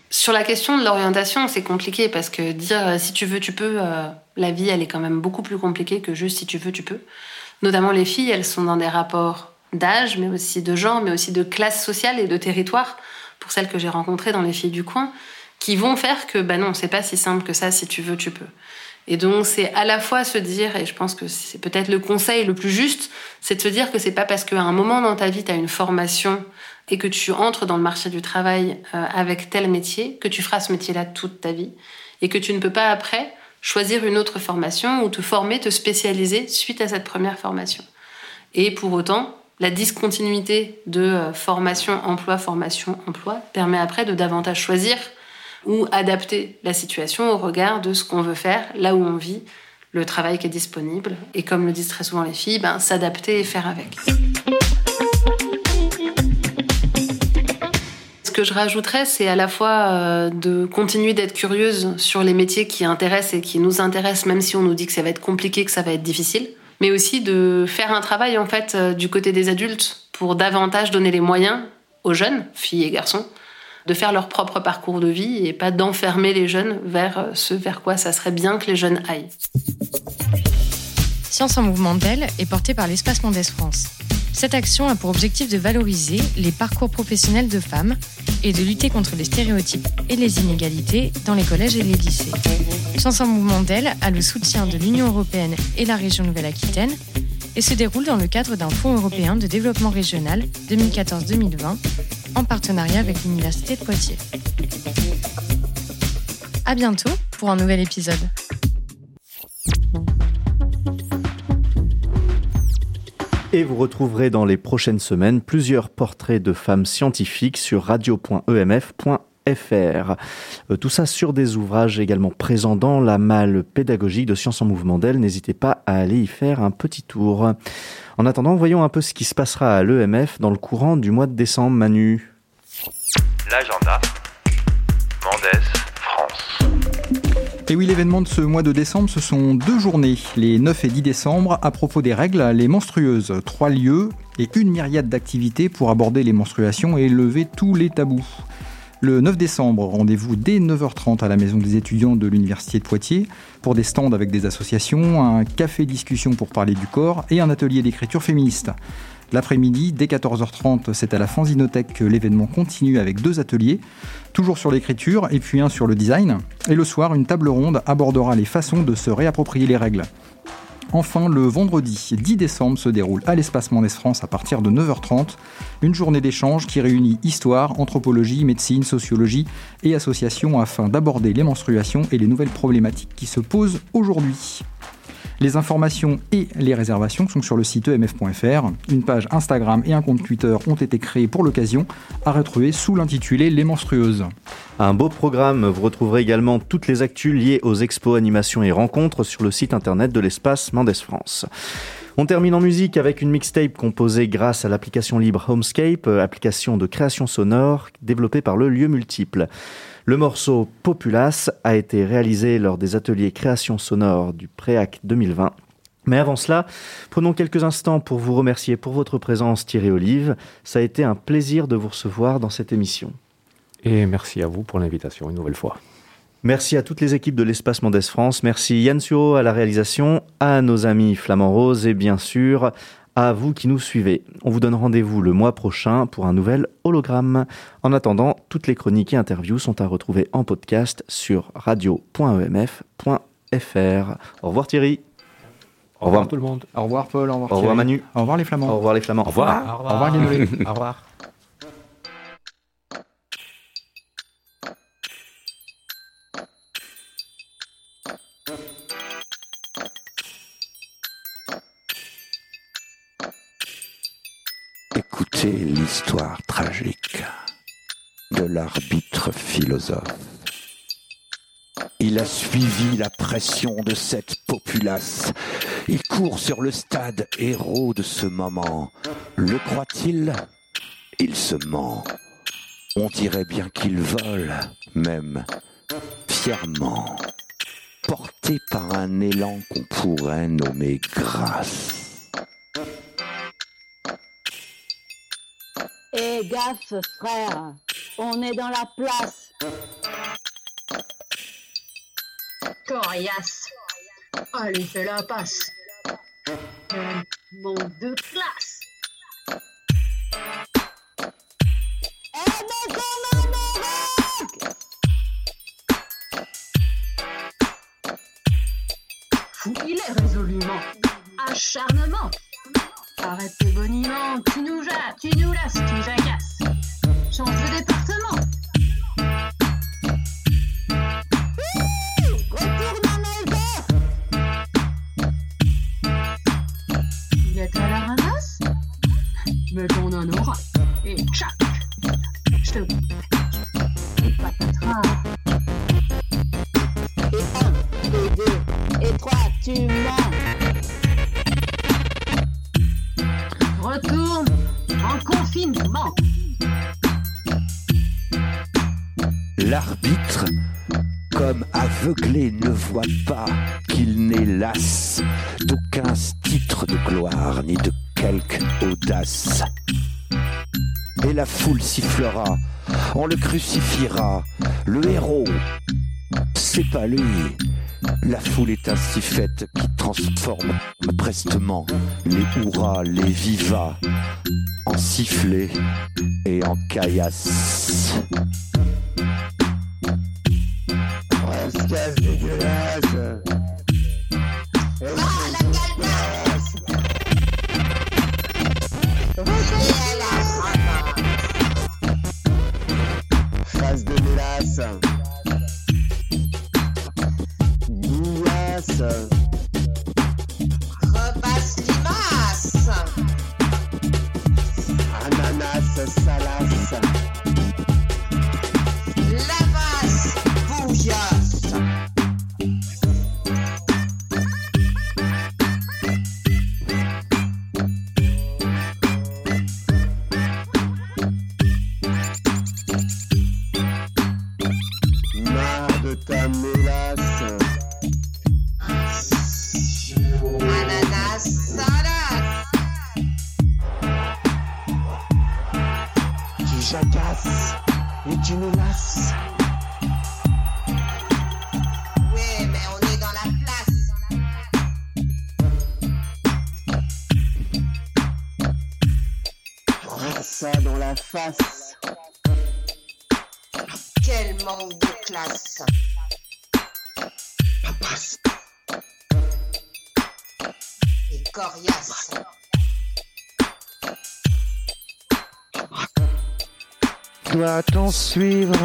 Sur la question de l'orientation, c'est compliqué parce que dire euh, si tu veux, tu peux, euh, la vie, elle est quand même beaucoup plus compliquée que juste si tu veux, tu peux. Notamment les filles, elles sont dans des rapports d'âge, mais aussi de genre, mais aussi de classe sociale et de territoire, pour celles que j'ai rencontrées dans les filles du coin, qui vont faire que, bah non, c'est pas si simple que ça, si tu veux, tu peux. Et donc, c'est à la fois se dire, et je pense que c'est peut-être le conseil le plus juste, c'est de se dire que c'est pas parce qu'à un moment dans ta vie, tu as une formation et que tu entres dans le marché du travail euh, avec tel métier, que tu feras ce métier-là toute ta vie, et que tu ne peux pas après choisir une autre formation ou te former, te spécialiser suite à cette première formation. Et pour autant, la discontinuité de euh, formation, emploi, formation, emploi permet après de davantage choisir ou adapter la situation au regard de ce qu'on veut faire, là où on vit, le travail qui est disponible. Et comme le disent très souvent les filles, ben, s'adapter et faire avec. que je rajouterais, c'est à la fois euh, de continuer d'être curieuse sur les métiers qui intéressent et qui nous intéressent, même si on nous dit que ça va être compliqué, que ça va être difficile, mais aussi de faire un travail en fait euh, du côté des adultes pour davantage donner les moyens aux jeunes, filles et garçons, de faire leur propre parcours de vie et pas d'enfermer les jeunes vers euh, ce vers quoi ça serait bien que les jeunes aillent. Science en mouvement d'elle est portée par l'Espace Mondes France. Cette action a pour objectif de valoriser les parcours professionnels de femmes et de lutter contre les stéréotypes et les inégalités dans les collèges et les lycées. Science en mouvement d'elle a le soutien de l'Union européenne et la région Nouvelle-Aquitaine et se déroule dans le cadre d'un fonds européen de développement régional 2014-2020 en partenariat avec l'Université de Poitiers. À bientôt pour un nouvel épisode. Et vous retrouverez dans les prochaines semaines plusieurs portraits de femmes scientifiques sur radio.emf.fr. Euh, Tout ça sur des ouvrages également présents dans la malle pédagogique de Sciences en Mouvement d'elle. N'hésitez pas à aller y faire un petit tour. En attendant, voyons un peu ce qui se passera à l'EMF dans le courant du mois de décembre, Manu. L'agenda. France. Et oui, l'événement de ce mois de décembre, ce sont deux journées, les 9 et 10 décembre, à propos des règles, les menstrueuses. Trois lieux et une myriade d'activités pour aborder les menstruations et lever tous les tabous. Le 9 décembre, rendez-vous dès 9h30 à la maison des étudiants de l'Université de Poitiers pour des stands avec des associations, un café discussion pour parler du corps et un atelier d'écriture féministe. L'après-midi, dès 14h30, c'est à la Fanzinothèque que l'événement continue avec deux ateliers, toujours sur l'écriture et puis un sur le design. Et le soir, une table ronde abordera les façons de se réapproprier les règles. Enfin, le vendredi 10 décembre se déroule à l'Espace Mendes France à partir de 9h30, une journée d'échange qui réunit histoire, anthropologie, médecine, sociologie et associations afin d'aborder les menstruations et les nouvelles problématiques qui se posent aujourd'hui. Les informations et les réservations sont sur le site emf.fr. Une page Instagram et un compte Twitter ont été créés pour l'occasion, à retrouver sous l'intitulé Les Menstrueuses. Un beau programme, vous retrouverez également toutes les actus liées aux expos, animations et rencontres sur le site internet de l'espace Mendes France. On termine en musique avec une mixtape composée grâce à l'application libre Homescape, application de création sonore développée par le lieu multiple. Le morceau Populace a été réalisé lors des ateliers création sonore du Préac 2020. Mais avant cela, prenons quelques instants pour vous remercier pour votre présence Thierry Olive. Ça a été un plaisir de vous recevoir dans cette émission. Et merci à vous pour l'invitation une nouvelle fois. Merci à toutes les équipes de l'Espace Mendes France. Merci Yann Suo à la réalisation, à nos amis Flamand Rose et bien sûr à vous qui nous suivez. On vous donne rendez-vous le mois prochain pour un nouvel hologramme. En attendant, toutes les chroniques et interviews sont à retrouver en podcast sur radio.emf.fr. Au revoir Thierry. Au revoir. tout le monde. Au revoir Paul, au revoir, Au revoir. Manu. Au revoir les Flamands. Au revoir les Flamands. Au revoir. Au revoir Guénolé. Au revoir. L'histoire tragique de l'arbitre philosophe. Il a suivi la pression de cette populace. Il court sur le stade héros de ce moment. Le croit-il? Il se ment. On dirait bien qu'il vole, même fièrement, porté par un élan qu'on pourrait nommer grâce. Eh gaffe, frère, on est dans la place. Coriace. Allez, fais la passe. Quel manque de classe. Eh, mais comment on rock Fouille-les résolument. Acharnement. Arrête tes boniments, tu nous jattes, tu nous lasses, tu jacasses. Change de département. Il est à la ramasse Mais qu'on en aura. Et tchac Je te... Et patatras. Et un, et deux, et trois, tu mens. En confinement. L'arbitre, comme aveuglé, ne voit pas qu'il n'est las d'aucun titre de gloire ni de quelque audace. Et la foule sifflera, on le crucifiera, le héros, c'est pas lui. La foule est ainsi faite transforme prestement les hurrahs, les vivas en sifflets et en caillasses. Doit-on suivre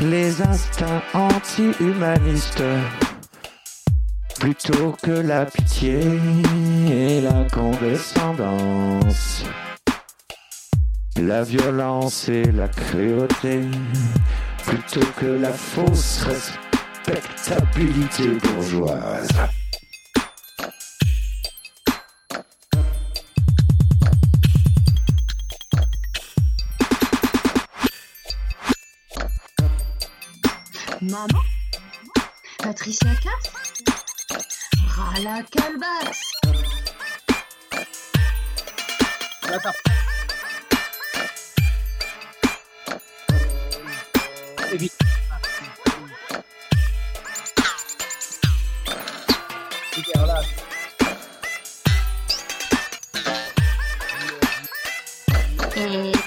les instincts anti-humanistes plutôt que la pitié et la condescendance? La violence et la cruauté plutôt que la fausse respectabilité bourgeoise Maman Patricia Cass Bruyamment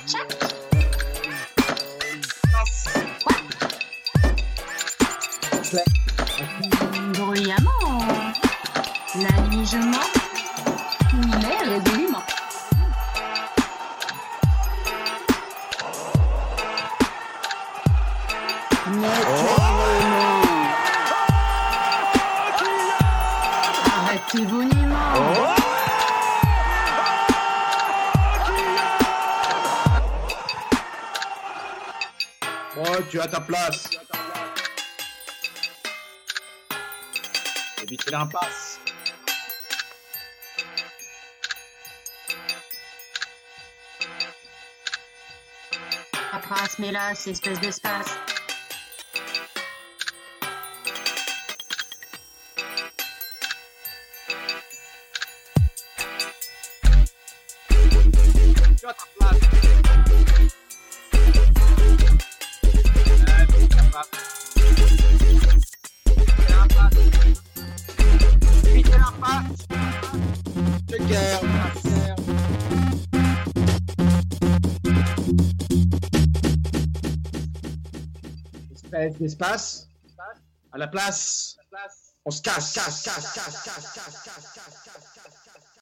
ta place. Évitez l'impasse. Paperasse, mélasse, espèce d'espace. D'espace. À la place. On se casse, casse, casse, casse, casse, casse, casse.